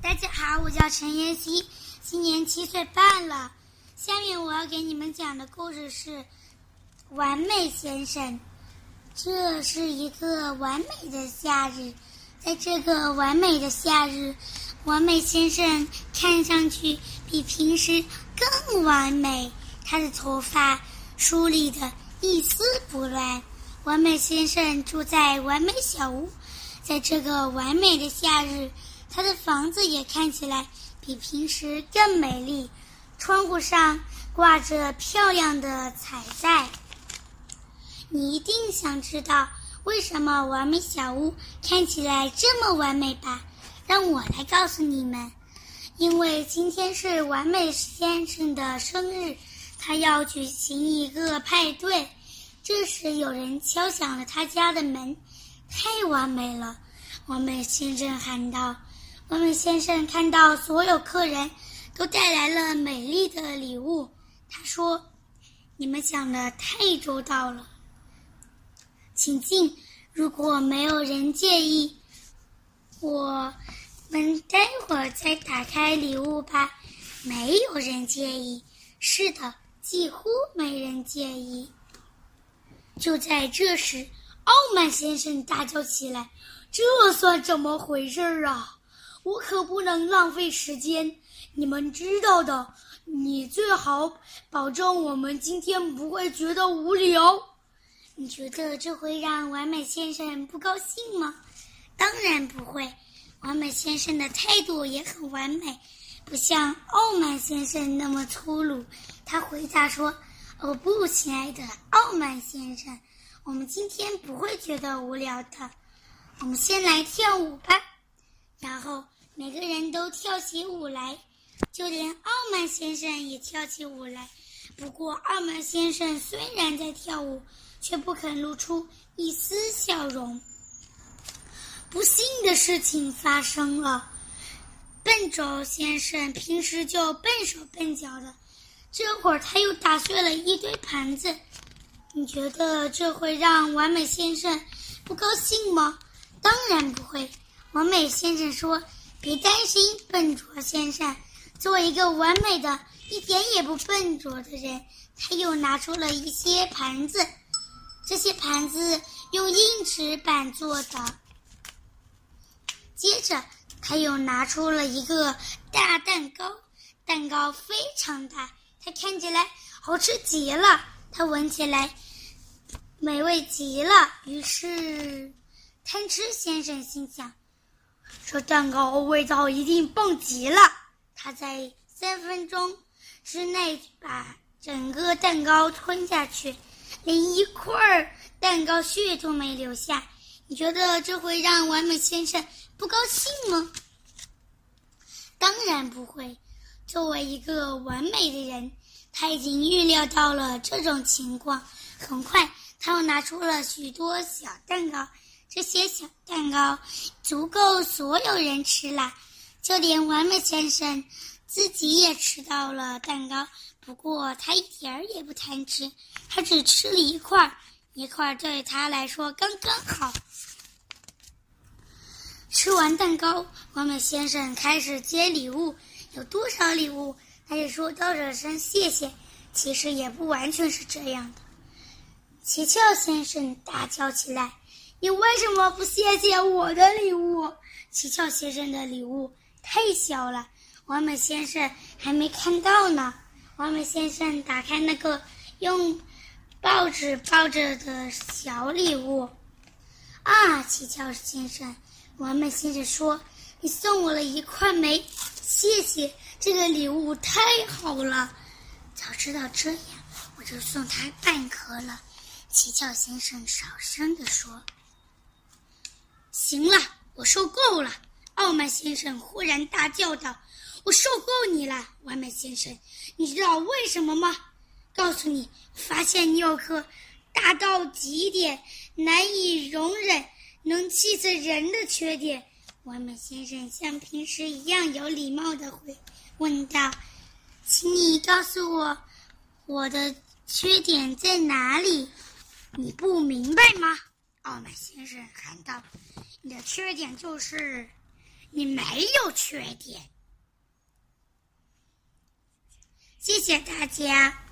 大家好，我叫陈妍希，今年七岁半了。下面我要给你们讲的故事是《完美先生》。这是一个完美的夏日，在这个完美的夏日，完美先生看上去比平时更完美。他的头发梳理的一丝不乱。完美先生住在完美小屋，在这个完美的夏日。他的房子也看起来比平时更美丽，窗户上挂着漂亮的彩带。你一定想知道为什么完美小屋看起来这么完美吧？让我来告诉你们，因为今天是完美先生的生日，他要举行一个派对。这时，有人敲响了他家的门，太完美了！完美先生喊道。完美先生看到所有客人都带来了美丽的礼物，他说：“你们想的太周到了，请进。如果没有人介意，我们待会儿再打开礼物吧。”没有人介意。是的，几乎没人介意。就在这时，傲慢先生大叫起来：“这算怎么回事儿啊？”我可不能浪费时间，你们知道的。你最好保证我们今天不会觉得无聊。你觉得这会让完美先生不高兴吗？当然不会。完美先生的态度也很完美，不像傲慢先生那么粗鲁。他回答说：“哦不，亲爱的傲慢先生，我们今天不会觉得无聊的。我们先来跳舞吧。”然后。每个人都跳起舞来，就连傲慢先生也跳起舞来。不过，傲慢先生虽然在跳舞，却不肯露出一丝笑容。不幸的事情发生了，笨拙先生平时就笨手笨脚的，这会儿他又打碎了一堆盘子。你觉得这会让完美先生不高兴吗？当然不会。完美先生说。别担心，笨拙先生。作为一个完美的、一点也不笨拙的人，他又拿出了一些盘子。这些盘子用硬纸板做的。接着，他又拿出了一个大蛋糕，蛋糕非常大，它看起来好吃极了，它闻起来美味极了。于是，贪吃先生心想。这蛋糕味道一定棒极了！他在三分钟之内把整个蛋糕吞下去，连一块儿蛋糕屑都没留下。你觉得这会让完美先生不高兴吗？当然不会。作为一个完美的人，他已经预料到了这种情况。很快，他又拿出了许多小蛋糕。这些小蛋糕足够所有人吃了，就连完美先生自己也吃到了蛋糕。不过他一点儿也不贪吃，他只吃了一块儿，一块儿对他来说刚刚好。吃完蛋糕，完美先生开始接礼物。有多少礼物，他就说道了声谢谢。其实也不完全是这样的。奇俏先生大叫起来。你为什么不谢谢我的礼物？七巧先生的礼物太小了，完美先生还没看到呢。完美先生打开那个用报纸包着的小礼物，啊，七巧先生，完美先生说：“你送我了一块煤，谢谢，这个礼物太好了。早知道这样，我就送他半颗了。”七巧先生小声地说。行了，我受够了！傲慢先生忽然大叫道：“我受够你了，完美先生！你知道为什么吗？告诉你，发现你有颗大到极点、难以容忍、能气死人的缺点。”完美先生像平时一样有礼貌的回问道：“请你告诉我，我的缺点在哪里？你不明白吗？”傲慢先生喊道。你的缺点就是，你没有缺点。谢谢大家。